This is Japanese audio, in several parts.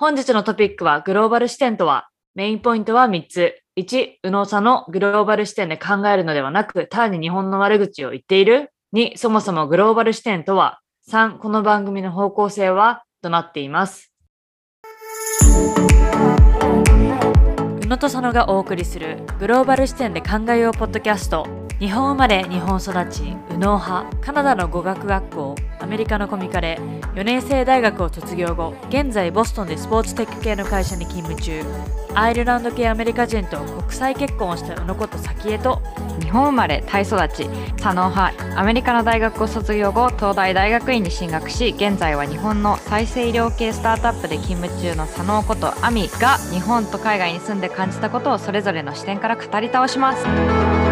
本日のトピックはグローバル視点とは、メインポイントは3つ。1、右脳差のグローバル視点で考えるのではなく、単に日本の悪口を言っている ?2、そもそもグローバル視点とは ?3、この番組の方向性はとなっています。宇野と佐野がお送りするグローバル視点で考えようポッドキャスト。日本生まれ、日本育ち、右脳派、カナダの語学学校、アメリカのコミカレ、4年生大学を卒業後、現在ボストンでスポーツテック系の会社に勤務中、アイルランド系アメリカ人と国際結婚をした宇野こと早紀江と、日本生まれ、タイ育ち、左脳派、アメリカの大学を卒業後、東大大学院に進学し、現在は日本の再生医療系スタートアップで勤務中の左脳ことアミが、日本と海外に住んで感じたことをそれぞれの視点から語り倒します。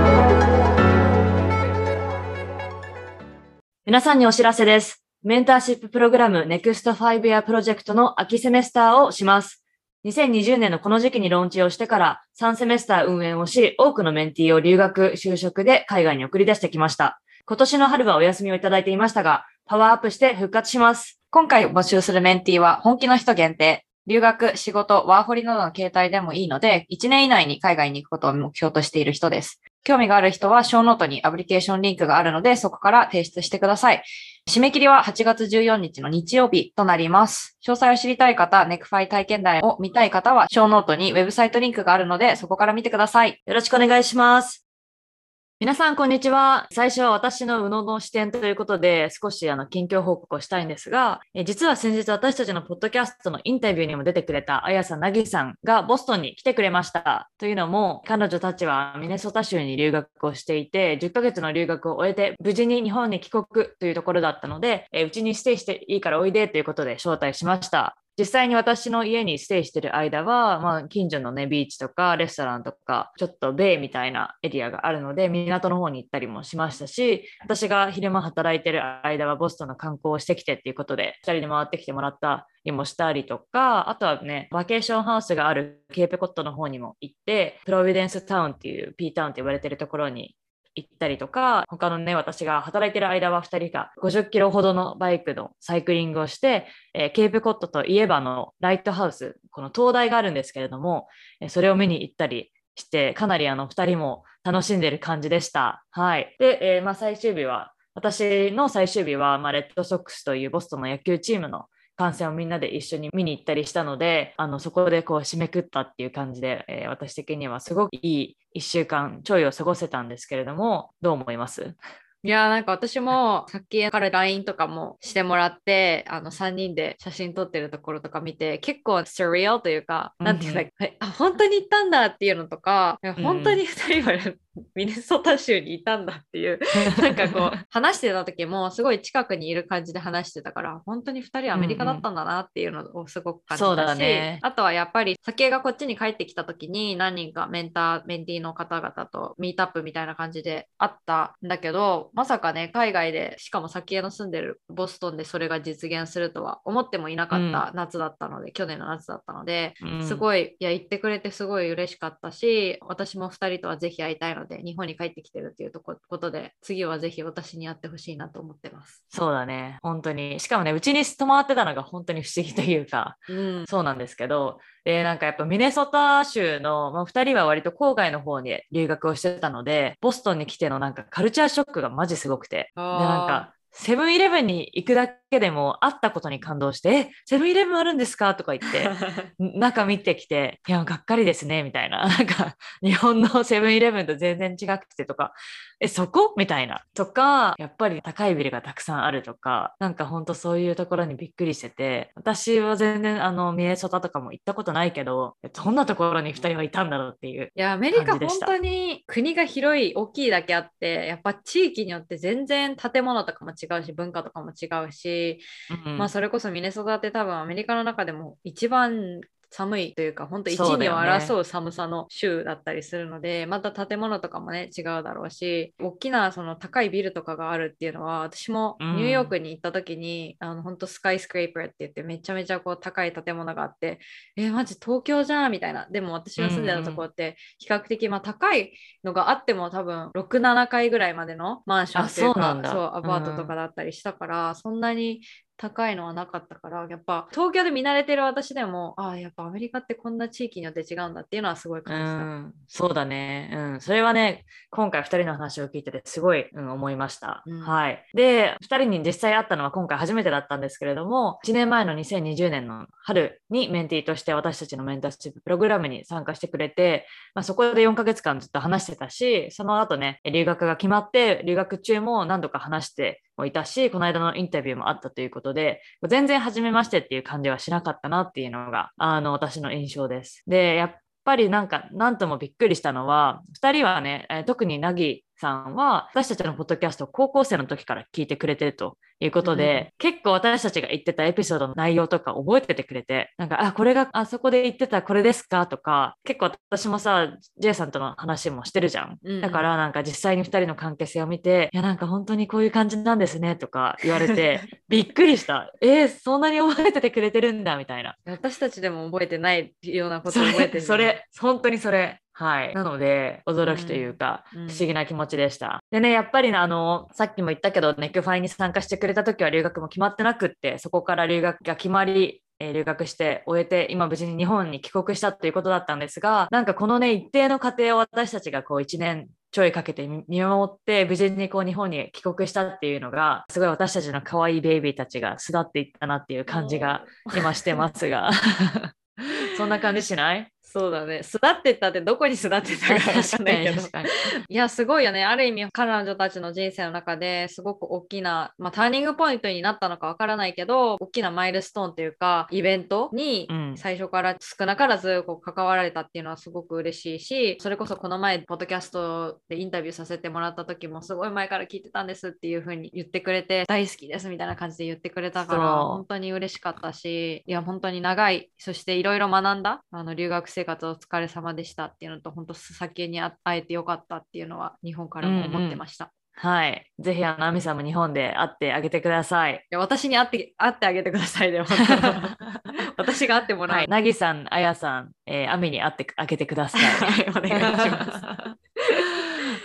皆さんにお知らせです。メンターシッププログラム NEXT 5 Year プロジェクトの秋セメスターをします。2020年のこの時期にローンチをしてから3セメスター運営をし、多くのメンティーを留学、就職で海外に送り出してきました。今年の春はお休みをいただいていましたが、パワーアップして復活します。今回募集するメンティーは本気の人限定。留学、仕事、ワーホリなどの形態でもいいので、1年以内に海外に行くことを目標としている人です。興味がある人は、ショーノートにアプリケーションリンクがあるので、そこから提出してください。締め切りは8月14日の日曜日となります。詳細を知りたい方、ネクファイ体験談を見たい方は、ショーノートにウェブサイトリンクがあるので、そこから見てください。よろしくお願いします。皆さん、こんにちは。最初は私の宇野の視点ということで、少しあの近況報告をしたいんですが、え実は先日私たちのポッドキャストのインタビューにも出てくれた綾さなぎさんがボストンに来てくれました。というのも、彼女たちはミネソタ州に留学をしていて、10ヶ月の留学を終えて、無事に日本に帰国というところだったので、うちにステイしていいからおいでということで招待しました。実際に私の家にステイしてる間は、まあ、近所のね、ビーチとかレストランとか、ちょっとベイみたいなエリアがあるので、港の方に行ったりもしましたし、私が昼間働いてる間はボストンの観光をしてきてっていうことで、2人で回ってきてもらったりもしたりとか、あとはね、 vacation house があるケープコッドの方にも行って、プロビンスタウンっていう P タウンって言われてるところに行ったりとか、他のね、私が働いてる間は2人が50キロほどのバイクのサイクリングをして、えー、ケープコットといえばのライトハウス、この灯台があるんですけれども、えそれを見に行ったりして、かなりあの2人も楽しんでる感じでした。はい。で、えー、まあ、最終日は、私の最終日は、まあ、レッドソックスというボストンの野球チームの観戦をみんなで一緒に見に行ったりしたので、あのそこでこう締めくったっていう感じで、えー、私的にはすごくいい1週間ちょいを過ごせたんですけれども、どう思います？いやなんか私もさっきから LINE とかもしてもらってあの3人で写真撮ってるところとか見て結構スリアルというか、うん、なんていうんだっけ、あ本当に行ったんだっていうのとか、本当に2人は ミネソタ州にいたんだっていうなんかこう 話してた時もすごい近くにいる感じで話してたから本当に2人アメリカだったんだなっていうのをすごく感じたし、ね、あとはやっぱり先がこっちに帰ってきた時に何人かメンターメンティーの方々とミートアップみたいな感じであったんだけどまさかね海外でしかも先の住んでるボストンでそれが実現するとは思ってもいなかった夏だったので、うん、去年の夏だったので、うん、すごいいや言ってくれてすごい嬉しかったし私も2人とはぜひ会いたいので日本に帰ってきてるっていうとことで次はぜひ私にやってほしいなと思ってます。そうだね。本当に。しかもねうちに泊まってたのが本当に不思議というか、うん、そうなんですけどでなんかやっぱミネソタ州の、まあ、2人は割と郊外の方に留学をしてたのでボストンに来てのなんかカルチャーショックがマジすごくて。でなんかセブンイレブンに行くだけでも会ったことに感動して、え、セブンイレブンあるんですか？とか言って、中見てきて、いや、がっかりですね、みたいな。なんか、日本のセブンイレブンと全然違くてとか、え、そこ？みたいな。とか、やっぱり高いビルがたくさんあるとか、なんかほんとそういうところにびっくりしてて、私は全然あの、ミネソタとかも行ったことないけど、どんなところに2人はいたんだろうっていう。いや、アメリカ本当に国が広い、大きいだけあって、やっぱ地域によって全然建物とかも違うし、文化とかも違うし、うん、まあそれこそミネソタって多分アメリカの中でも一番寒いというか本当一二を争う寒さの州だったりするので、ね、また建物とかもね違うだろうし大きなその高いビルとかがあるっていうのは私もニューヨークに行った時に、うん、あの本当スカイスクレーパーって言ってめちゃめちゃこう高い建物があってえー、マジ東京じゃんみたいな。でも私が住んでたところって比較的まあ高いのがあっても多分67階ぐらいまでのマンションっていうかそうアパートとかだったりしたから、うん、そんなに高いのはなかったからやっぱ東京で見慣れてる私でもああやっぱアメリカってこんな地域によって違うんだっていうのはすごい感じた。うん、そうだね。うん、それはね、今回2人の話を聞いててすごい、うん、思いました。うんはい。で、2人に実際会ったのは今回初めてだったんですけれども、1年前の2020年の春にメンティーとして私たちのメンターシッププログラムに参加してくれて、まあ、そこで4ヶ月間ずっと話してたし、その後ね、留学が決まって、留学中も何度か話してもいたし、この間のインタビューもあったということで、全然初めましてっていう感じはしなかったなっていうのが、あの、私の印象です。で、やっぱりなんか、なんともびっくりしたのは、2人はね、特にナギさんは、私たちのポッドキャストを高校生の時から聞いてくれてるということで、結構私たちが言ってたエピソードの内容とか覚えててくれて、なんか、あ、これがあそこで言ってたこれですか？とか、結構私もさ、J さんとの話もしてるじゃん。うんうんだからなんか実際に2人の関係性を見て、いやなんか本当にこういう感じなんですねとか言われて、びっくりした。えー、そんなに覚えててくれてるんだみたいな。私たちでも覚えてないようなこと覚えてるそれ、本当にそれ。はい。なので、驚きというか、不思議な気持ちでした。でね、やっぱりね、あの、さっきも言ったけど、ネックファイに参加してくれた時は留学も決まってなくって、そこから留学が決まり、えー留学して終えて、今無事に日本に帰国したということだったんですが、なんかこのね、一定の過程を私たちがこう1年ちょいかけて見見守って、無事にこう日本に帰国したっていうのが、すごい私たちの可愛いベイビーたちが巣立っていったなっていう感じが 今してますが。そんな感じしない？そうだね。巣立ってったってどこに巣立ってたかわかんないけど。いやすごいよね。ある意味彼女たちの人生の中ですごく大きな、まあ、ターニングポイントになったのかわからないけど大きなマイルストーンというかイベントにうん。最初から少なからずこう関わられたっていうのはすごく嬉しいしそれこそこの前ポッドキャストでインタビューさせてもらった時もすごい前から聞いてたんですっていう風に言ってくれて大好きですみたいな感じで言ってくれたから本当に嬉しかったしいや本当に長い。そしていろいろ学んだ。あの留学生活お疲れ様でしたっていうのと本当先に会えてよかったっていうのは日本からも思ってました。はい。ぜひ、あの、アミさんも日本で会ってあげてください。いや私に会って会ってあげてくださいで本当 私が会ってもらう、はい。なぎさん、あやさん、えー、アミに会ってあげてください。はいお願いします。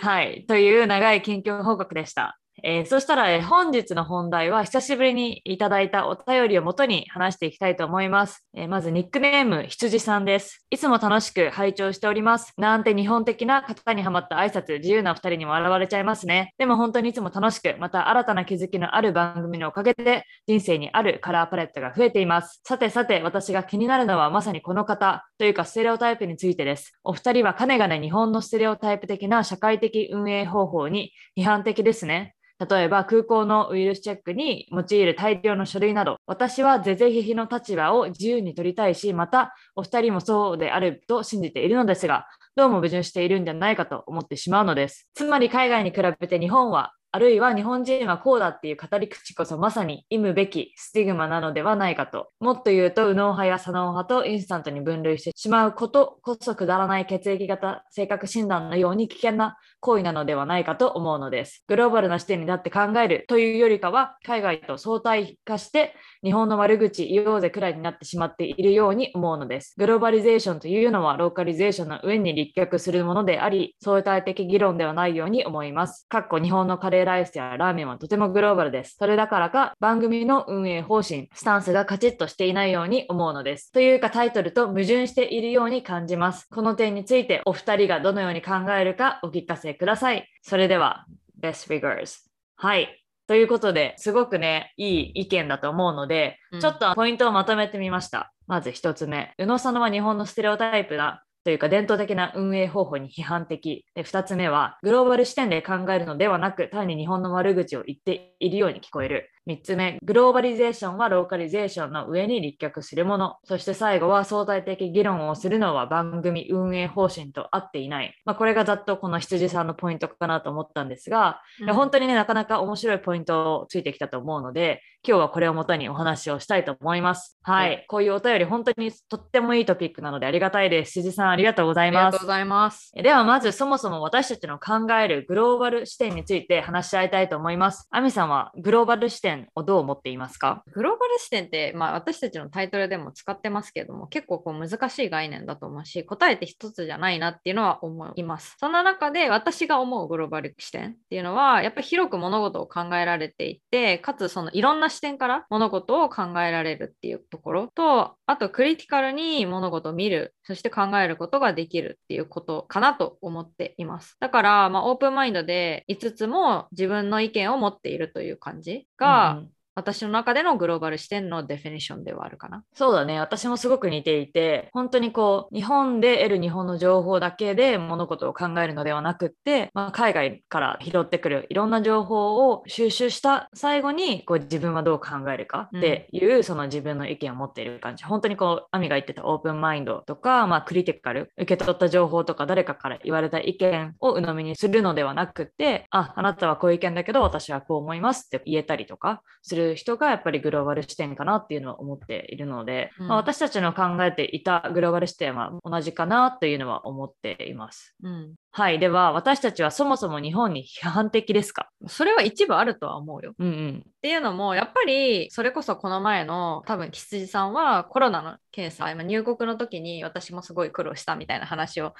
はい。という長い近況報告でした。えーそしたら、えー本日の本題は久しぶりにいただいたお便りをもとに話していきたいと思います。えーまずニックネーム羊さんです。いつも楽しく拝聴しております。なんて日本的な方にはまった挨拶、自由なお二人にも笑われちゃいますね。でも本当にいつも楽しく、また新たな気づきのある番組のおかげで人生にあるカラーパレットが増えています。さてさて、私が気になるのはまさにこの方というかステレオタイプについてです。お二人はかねがね日本のステレオタイプ的な社会的運営方法に批判的ですね。例えば空港のウイルスチェックに用いる大量の書類など、私は是々非々の立場を自由に取りたいし、またお二人もそうであると信じているのですが、どうも矛盾しているんじゃないかと思ってしまうのです。つまり海外に比べて日本は、あるいは日本人はこうだっていう語り口こそまさに意むべきスティグマなのではないかと。もっと言うと、右脳派や左脳派とインスタントに分類してしまうことこそくだらない血液型性格診断のように危険な行為なのではないかと思うのです。グローバルな視点に立って考えるというよりかは、海外と相対化して日本の悪口言おうぜくらいになってしまっているように思うのです。グローバリゼーションというのはローカリゼーションの上に立脚するものであり、相対的議論ではないように思います。かっこ日本のカレーライスやラーメンはとてもグローバルです。それだからか番組の運営方針、スタンスがカチッとしていないように思うのです。というかタイトルと矛盾しているように感じます。この点についてお二人がどのように考えるかお聞かせください。それでは、Best Figures。はい。ということで、すごくね、いい意見だと思うので、うんちょっとポイントをまとめてみました。まず一つ目、宇野さんは日本のステレオタイプだというか伝統的な運営方法に批判的。で、二つ目は、グローバル視点で考えるのではなく、単に日本の悪口を言っているように聞こえる。三つ目、グローバリゼーションはローカリゼーションの上に立脚するもの。そして最後は相対的議論をするのは番組運営方針と合っていない。まあ、これがざっとこの羊さんのポイントかなと思ったんですが、いや本当にね、なかなか面白いポイントをついてきたと思うので、今日はこれをもとにお話をしたいと思います。はい。はいこういうお便り、本当にとってもいいトピックなのでありがたいです。辻さん、ありがとうございますありがとうご。ざいます。では、まずそもそも私たちの考えるグローバル視点について話し合いたいと思います。アミさんはグローバル視点点をどう思っていますか？グローバル視点って、まあ、私たちのタイトルでも使ってますけども結構こう難しい概念だと思うし答えて一つじゃないなっていうのは思います。そんな中で私が思うグローバル視点っていうのはやっぱり広く物事を考えられていてかつそのいろんな視点から物事を考えられるっていうところとあとクリティカルに物事を見るそして考えることができるっていうことかなと思っています。だから、まあ、オープンマインドで5つも自分の意見を持っているという感じが、うん mm-hmm. 私の中でのグローバル視点のデフィニッションではあるかな。そうだね。私もすごく似ていて、本当にこう、日本で得る日本の情報だけで物事を考えるのではなくって、まあ、海外から拾ってくるいろんな情報を収集した最後に、こう自分はどう考えるかっていう、うん、その自分の意見を持っている感じ。本当にこう、アミが言ってたオープンマインドとか、まあ、クリティカル、受け取った情報とか誰かから言われた意見を鵜呑みにするのではなくって、あ、あなたはこういう意見だけど私はこう思いますって言えたりとかする人がやっぱりグローバル視点かなっていうのは思っているので、うん、まあ、私たちの考えていたグローバル視点は同じかなというのは思っています。うんはい。では、私たちはそもそも日本に批判的ですか？それは一部あるとは思うよ。うんうん。っていうのも、やっぱり、それこそこの前の、多分、羊さんはコロナの検査、今入国の時に私もすごい苦労したみたいな話を、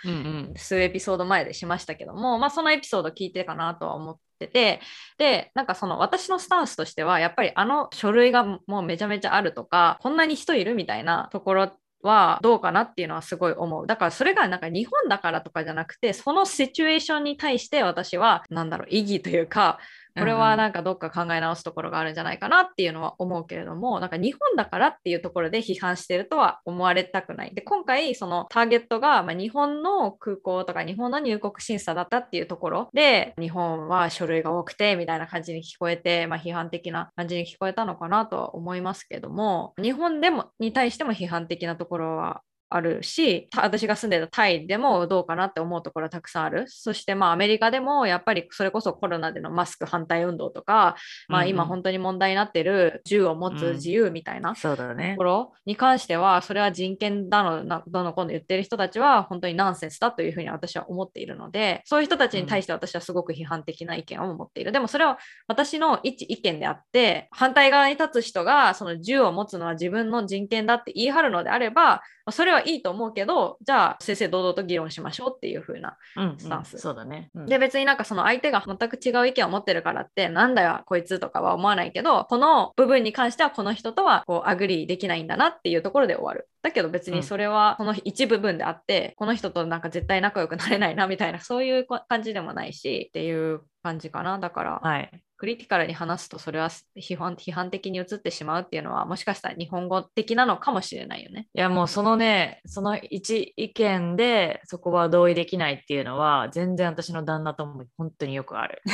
数エピソード前でしましたけども、うんうん、まあ、そのエピソード聞いてかなとは思ってて、で、なんかその私のスタンスとしては、やっぱりあの書類がもうめちゃめちゃあるとか、こんなに人いるみたいなところはどうかなっていうのはすごい思う。だからそれがなんか日本だからとかじゃなくて、そのシチュエーションに対して私は、何だろう、意義というか、これはなんかどっか考え直すところがあるんじゃないかなっていうのは思うけれども、なんか日本だからっていうところで批判してるとは思われたくない。で、今回そのターゲットが、ま日本の空港とか日本の入国審査だったっていうところで、日本は書類が多くてみたいな感じに聞こえて、まあ、批判的な感じに聞こえたのかなとは思いますけども、日本でもに対しても批判的なところはあるし私が住んでたタイでもどうかなって思うところはたくさんある。そしてまあアメリカでもやっぱりそれこそコロナでのマスク反対運動とか、まあ、今本当に問題になってる銃を持つ自由みたいなところに関してはそれは人権だのどのこの言ってる人たちは本当にナンセンスだというふうに私は思っているのでそういう人たちに対して私はすごく批判的な意見を持っている、でもそれは私の一意見であって反対側に立つ人がその銃を持つのは自分の人権だって言い張るのであればそれはいいと思うけどじゃあ正々堂々と議論しましょうっていう風なスタンス、うんうん、そうだね、うん、で別になんかその相手が全く違う意見を持ってるからってなんだよこいつとかは思わないけどこの部分に関してはこの人とはこう agree できないんだなっていうところで終わる。だけど別にそれはその一部分であって、うん、この人となんか絶対仲良くなれないなみたいなそういう感じでもないしっていう感じかな。だから、はい、 critical に話すとそれは批判批判的に映ってしまうっていうのはもしかしたら日本語的なのかもしれないよね。いやもうそのねその一意見でそこは同意できないっていうのは全然私の旦那とも本当によくある。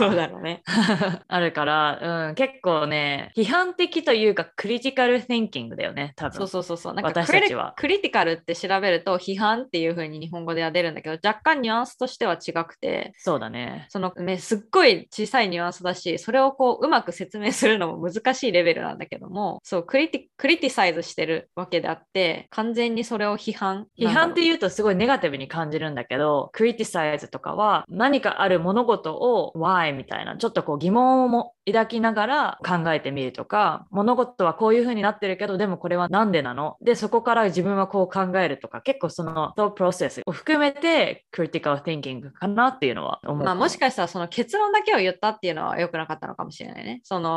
そうだろうね。あるから、うん、結構ね批判的というかクリティカル・ティンキングだよね多分。そうそうそうそうなんか私たちはクリティカルって調べると批判っていう風に日本語では出るんだけど若干ニュアンスとしては違くてそうだね。そのねすっごい小さいニュアンスだだし、それをこううまく説明するのも難しいレベルなんだけども、そうクリティ、クリティサイズしてるわけであって、完全にそれを批判。批判って言うとすごいネガティブに感じるんだけど、クリティサイズとかは何かある物事を why みたいな、ちょっとこう疑問をも抱きながら考えてみるとか、物事はこういう風になってるけど、でもこれは何でなの？で、そこから自分はこう考えるとか、結構その thought process を含めてクリティカル thinking かなっていうのは思う。まあもしかしたらその結論だけを言ったっていうのは良くなかったのかもしれないね。その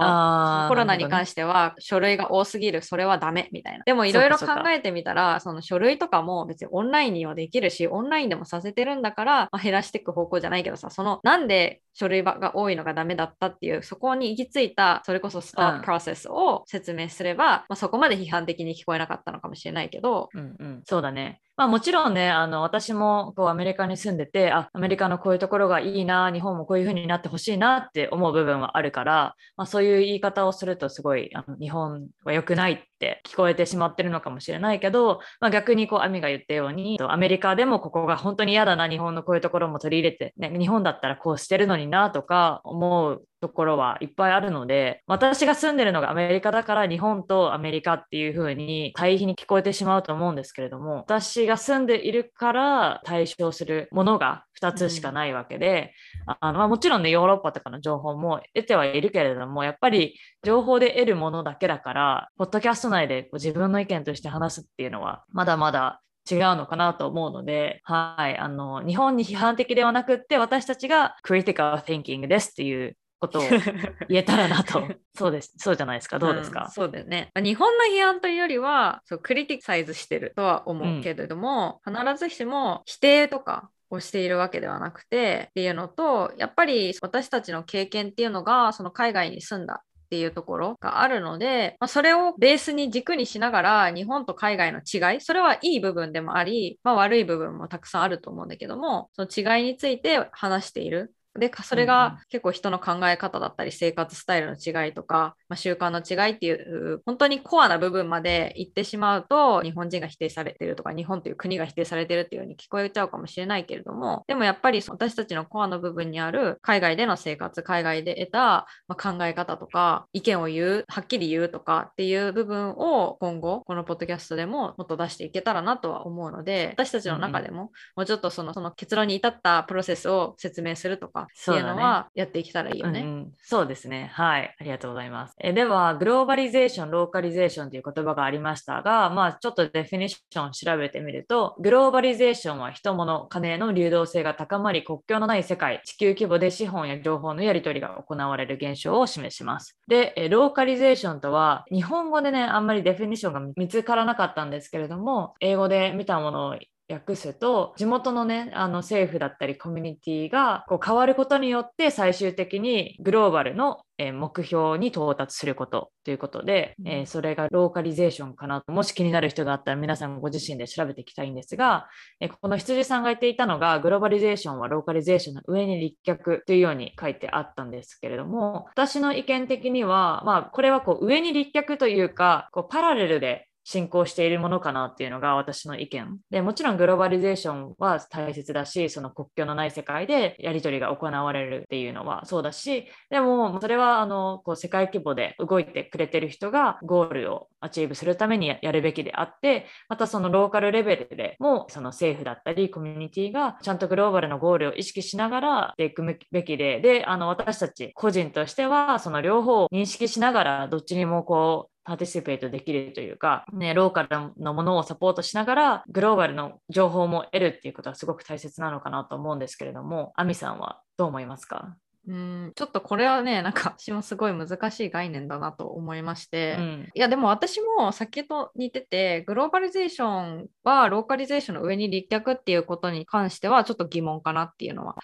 コロナに関しては書類が多すぎる、それはダメみたいな。でもいろいろ考えてみたら、その書類とかも別にオンラインにはできるし、オンラインでもさせてるんだから、まあ、減らしていく方向じゃないけどさ、そのなんで書類が多いのがダメだったっていう、そこに行き着いた、それこそスタートプロセスを説明すれば、うん、まあ、そこまで批判的に聞こえなかったのかもしれないけど、うんうん、そうだね。まあもちろんね、あの私もこうアメリカに住んでて、あ、アメリカのこういうところがいいな、日本もこういうふうになってほしいなって思う部分はあるから、まあ、そういう言い方をするとすごいあの日本は良くないって聞こえてしまってるのかもしれないけど、まあ、逆にこうアミが言ったようにアメリカでもここが本当に嫌だな日本のこういうところも取り入れて、ね、日本だったらこうしてるのになとか思うところはいっぱいあるので私が住んでるのがアメリカだから日本とアメリカっていう風に対比に聞こえてしまうと思うんですけれども私が住んでいるから対象するものが2つしかないわけで、うん、あのまあ、もちろんねヨーロッパとかの情報も得てはいるけれどもやっぱり情報で得るものだけだからポッドキャスト内で自分の意見として話すっていうのはまだまだ違うのかなと思うので、はい、あの日本に批判的ではなくって私たちが critical thinking ですっていうことを 言えたらなと。そうです。そうじゃないですか。どうですか、うん、そうだよね。日本の批判というよりはそうクリティサイズしてるとは思うけれども、うん、必ずしも否定とかをしているわけではなくてっていうのとやっぱり私たちの経験っていうのがその海外に住んだっていうところがあるので、まあ、それをベースに軸にしながら日本と海外の違いそれはいい部分でもあり、まあ、悪い部分もたくさんあると思うんだけどもその違いについて話している。でそれが結構人の考え方だったり生活スタイルの違いとか、まあ、習慣の違いっていう本当にコアな部分まで行ってしまうと日本人が否定されてるとか日本という国が否定されてるっていうように聞こえちゃうかもしれないけれどもでもやっぱり私たちのコアの部分にある海外での生活海外で得た、ま考え方とか意見を言うはっきり言うとかっていう部分を今後このポッドキャストでももっと出していけたらなとは思うので私たちの中でももうちょっとそのその結論に至ったプロセスを説明するとかっていうのはやっていけたらいいよね。そう、ねうん、そうですね。はい。ありがとうございます。えでは、グローバリゼーション、ローカリゼーションという言葉がありましたが、まあ、ちょっとデフィニッション調べてみると、グローバリゼーションは人物、金の流動性が高まり、国境のない世界、地球規模で資本や情報のやり取りが行われる現象を示します。で、えローカリゼーションとは、日本語でね、あんまりデフィニッションが見つからなかったんですけれども、英語で見たものを訳すと地元のねあの政府だったりコミュニティがこう変わることによって最終的にグローバルの目標に到達することということで、うん、えー、それがローカリゼーションかなと。もし気になる人があったら皆さんご自身で調べていきたいんですが、えー、この羊さんが言っていたのがグローバリゼーションはローカリゼーションの上に立脚というように書いてあったんですけれども私の意見的には、まあ、これはこう上に立脚というかこうパラレルで進行しているものかなっていうのが私の意見。でもちろんグローバリゼーションは大切だしその国境のない世界でやり取りが行われるっていうのはそうだしでもそれはあのこう世界規模で動いてくれてる人がゴールを achieve するためにやるべきであってまたそのローカルレベルでもその政府だったりコミュニティがちゃんとグローバルのゴールを意識しながらでいくべきでであの私たち個人としてはその両方を認識しながらどっちにもこう participate できるというか、ね、ローカルのものをサポートしながら、グローバルの情報も得るっていうことはすごく大切なのかなと思うんですけれども、アミさんはどう思いますか？うんちょっとこれはねなんか私もすごい難しい概念だなと思いまして、うん、いやでも私も先と似ててグローバリゼーションはローカリゼーションの上に立脚っていうことに関してはちょっと疑問かなっていうのは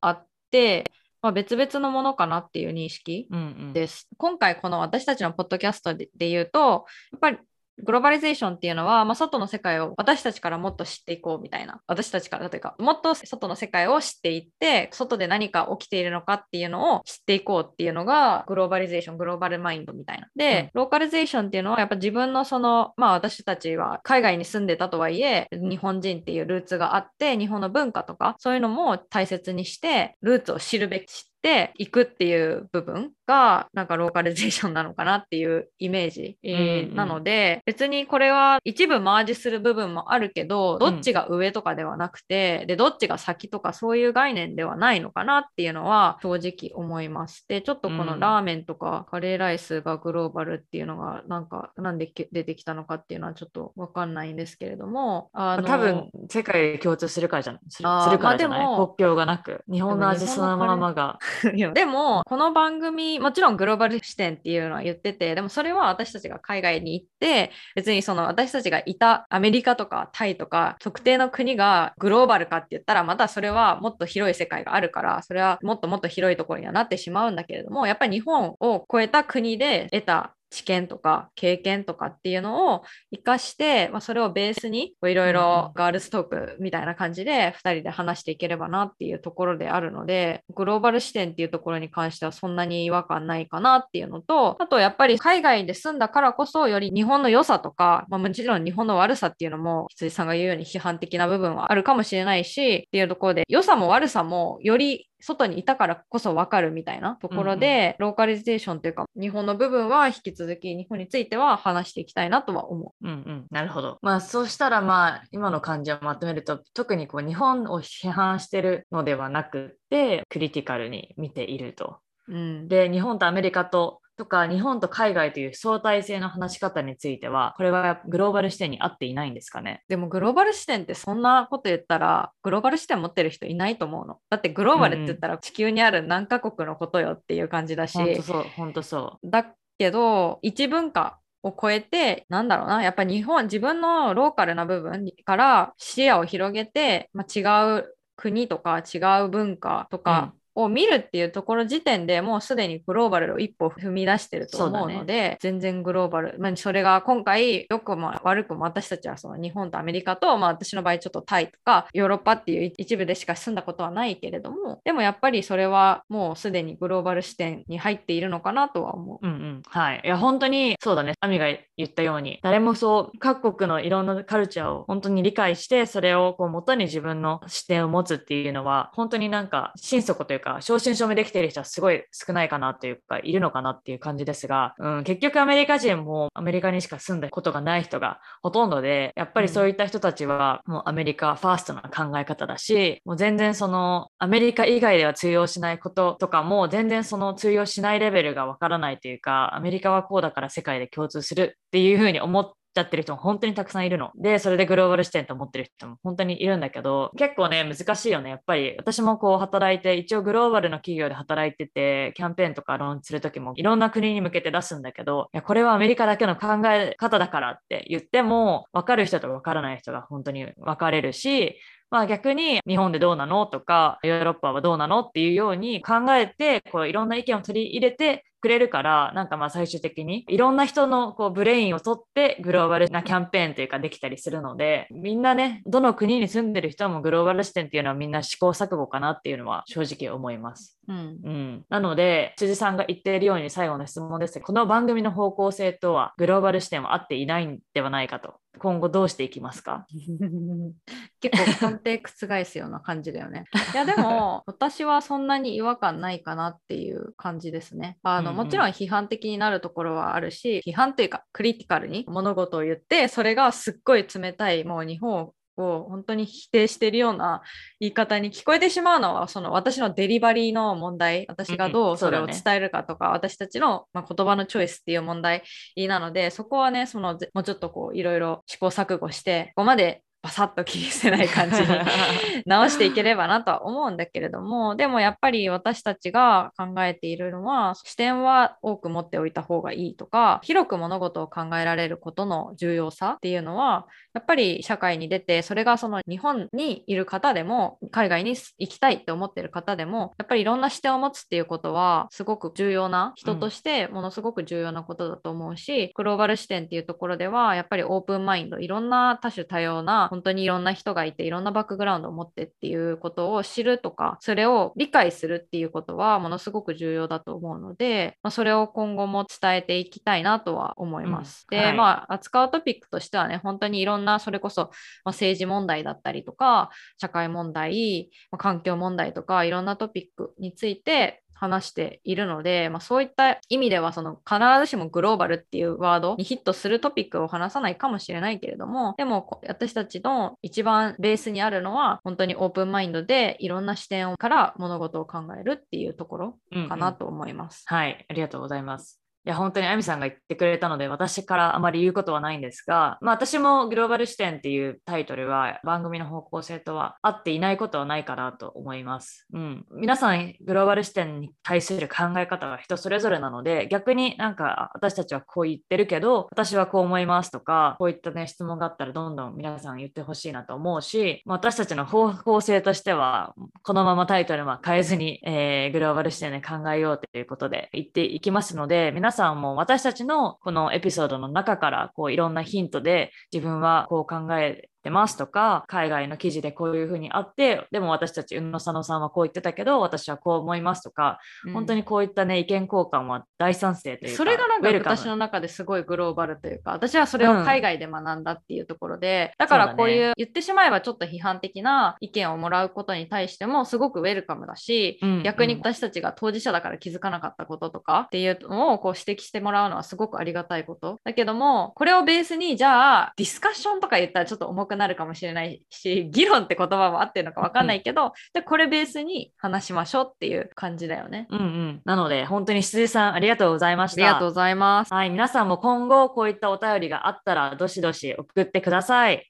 あってまあ、別々のものかなっていう認識です。うんうん、今回この私たちのポッドキャストで言うとやっぱりグローバリゼーションっていうのは、まあ、外の世界を私たちからもっと知っていこうみたいな。私たちからというかもっと外の世界を知っていって外で何か起きているのかっていうのを知っていこうっていうのがグローバリゼーショングローバルマインドみたいな。で、うん、ローカリゼーションっていうのはやっぱ自分のそのまあ私たちは海外に住んでたとはいえ日本人っていうルーツがあって日本の文化とかそういうのも大切にしてルーツを知るべきていくっていう部分がなんかローカリゼーションなのかなっていうイメージ、えー、なので別にこれは一部マージする部分もあるけどどっちが上とかではなくて、うん、でどっちが先とかそういう概念ではないのかなっていうのは正直思います。でちょっとこのラーメンとかカレーライスがグローバルっていうのがなんかなんで出てきたのかっていうのはちょっと分かんないんですけれどもあの多分世界で共通するからじゃないするからじゃない、まあ、国境がなく。日本の味そのままが でもこの番組もちろんグローバル視点っていうのは言っててでもそれは私たちが海外に行って別にその私たちがいたアメリカとかタイとか特定の国がグローバルかって言ったらまたそれはもっと広い世界があるからそれはもっともっと広いところにはなってしまうんだけれどもやっぱり日本を超えた国で得た知見とか経験とかっていうのを生かして、まあ、それをベースにいろいろガールズトークみたいな感じで2人で話していければなっていうところであるのでグローバル視点っていうところに関してはそんなに違和感ないかなっていうのとあとやっぱり海外で住んだからこそより日本の良さとか、まあ、もちろん日本の悪さっていうのも羊さんが言うように批判的な部分はあるかもしれないしっていうところで良さも悪さもより外にいたからこそ分かるみたいなところで、うんうん、ローカリゼーションというか日本の部分は引き続き日本については話していきたいなとは思う。うんうん、なるほど。まあそうしたらまあ今の感じをまとめると特にこう日本を批判してるのではなくてクリティカルに見ていると。うん、で日本とアメリカととか日本と海外という相対性の話し方についてはこれはグローバル視点に合っていないんですかね？でもグローバル視点ってそんなこと言ったらグローバル視点持ってる人いないと思うの。だってグローバルって言ったら地球にある何カ国のことよっていう感じだし、本当そう本当そう。だけど一文化を超えて、なんだろうな、やっぱ日本、自分のローカルな部分から視野を広げて、まあ、違う国とか違う文化とかを見るっていうところ時点でもうすでにグローバルを一歩踏み出してると思うので、ね、全然グローバル、まあ、それが今回良くも悪くも私たちはその日本とアメリカと、まあ、私の場合ちょっとタイとかヨーロッパっていう一部でしか住んだことはないけれどもでもやっぱりそれはもうすでにグローバル視点に入っているのかなとは思う。うんうん、はい。いや本当にそうだね。アミが言ったように誰もそう各国のいろんなカルチャーを本当に理解してそれをこう元に自分の視点を持つっていうのは本当になんか心底というか正真正銘できている人はすごい少ないかなというか、いるのかなっていう感じですが、うん、結局アメリカ人もアメリカにしか住んだことがない人がほとんどで、やっぱりそういった人たちはもうアメリカファーストな考え方だし、もう全然そのアメリカ以外では通用しないこととかも全然その通用しないレベルがわからないというか、アメリカはこうだから世界で共通するっていうふうに思ってちゃってる人も本当にたくさんいるの。で、それでグローバル視点と思ってる人も本当にいるんだけど、結構ね、難しいよね。やっぱり私もこう働いて、一応グローバルの企業で働いてて、キャンペーンとかローンするときもいろんな国に向けて出すんだけど、いや、これはアメリカだけの考え方だからって言っても、分かる人と分からない人が本当に分かれるし、まあ逆に日本でどうなのとかヨーロッパはどうなのっていうように考えてこういろんな意見を取り入れてくれるから、なんかまあ最終的にいろんな人のこうブレインを取ってグローバルなキャンペーンというかできたりするので、みんなね、どの国に住んでる人もグローバル視点っていうのはみんな試行錯誤かなっていうのは正直思います。うん、うん、なので、辻さんが言っているように最後の質問です。この番組の方向性とはグローバル視点は合っていないんではないかと。今後どうしていきますか？結構根底覆すような感じだよね。いやでも 私はそんなに違和感ないかなっていう感じですね。あの、もちろん批判的になるところはあるし批判というかクリティカルに物事を言ってそれがすっごい冷たいもう日本を本当に否定しているような言い方に聞こえてしまうのはその私のデリバリーの問題。私がどうそれを伝えるかとか、うんね、私たちの、まあ、言葉のチョイスっていう問題なのでそこはねそのもうちょっとこういろいろ試行錯誤してここまでバサッと切り捨てない感じに 直していければなとは思うんだけれどもでもやっぱり私たちが考えているのは視点は多く持っておいた方がいいとか広く物事を考えられることの重要さっていうのはやっぱり社会に出てそれがその日本にいる方でも海外に行きたいって思ってる方でもやっぱりいろんな視点を持つっていうことはすごく重要な人としてものすごく重要なことだと思うし、うん、グローバル視点っていうところではやっぱりオープンマインドいろんな多種多様な本当にいろんな人がいていろんなバックグラウンドを持ってっていうことを知るとかそれを理解するっていうことはものすごく重要だと思うので、まあ、それを今後も伝えていきたいなとは思います。うん、で、はい、まあ扱うトピックとしてはね本当にいろんなそれこそ、まあ、政治問題だったりとか社会問題、まあ、環境問題とかいろんなトピックについて話しているので、まあ、そういった意味ではその必ずしもグローバルっていうワードにヒットするトピックを話さないかもしれないけれどもでも私たちの一番ベースにあるのは本当にオープンマインドでいろんな視点から物事を考えるっていうところかなと思います。うんうん、はいありがとうございます。いや、本当にアミさんが言ってくれたので、私からあまり言うことはないんですが、まあ私もグローバル視点っていうタイトルは番組の方向性とは合っていないことはないかなと思います。うん。皆さん、グローバル視点に対する考え方は人それぞれなので、逆になんか私たちはこう言ってるけど、私はこう思いますとか、こういったね、質問があったらどんどん皆さん言ってほしいなと思うし、まあ私たちの方向性としては、このままタイトルは変えずに、えー、グローバル視点で考えようということで言っていきますので、皆さんも私たちのこのエピソードの中からこういろんなヒントで自分はこう考えてますとか海外の記事でこういうふうにあってでも私たち宇野佐野さんはこう言ってたけど私はこう思いますとか、うん、本当にこういったね意見交換は大賛成というかそれがなんか私の中ですごいグローバルというか私はそれを海外で学んだっていうところで、うん、だからこういう、言ってしまえばちょっと批判的な意見をもらうことに対してもすごくウェルカムだし、うん、逆に私たちが当事者だから気づかなかったこととかっていうのをこう指摘してもらうのはすごくありがたいこと。だけどもこれをベースにじゃあディスカッションとか言ったらちょっと重くなるかもしれないし議論って言葉も合ってるのか分かんないけど、うん、でこれベースに話しましょうっていう感じだよね。うんうん、なので本当に羊さんありがとうございました。ありがとうございます。はい、皆さんも今後こういったお便りがあったらどしどし送ってください。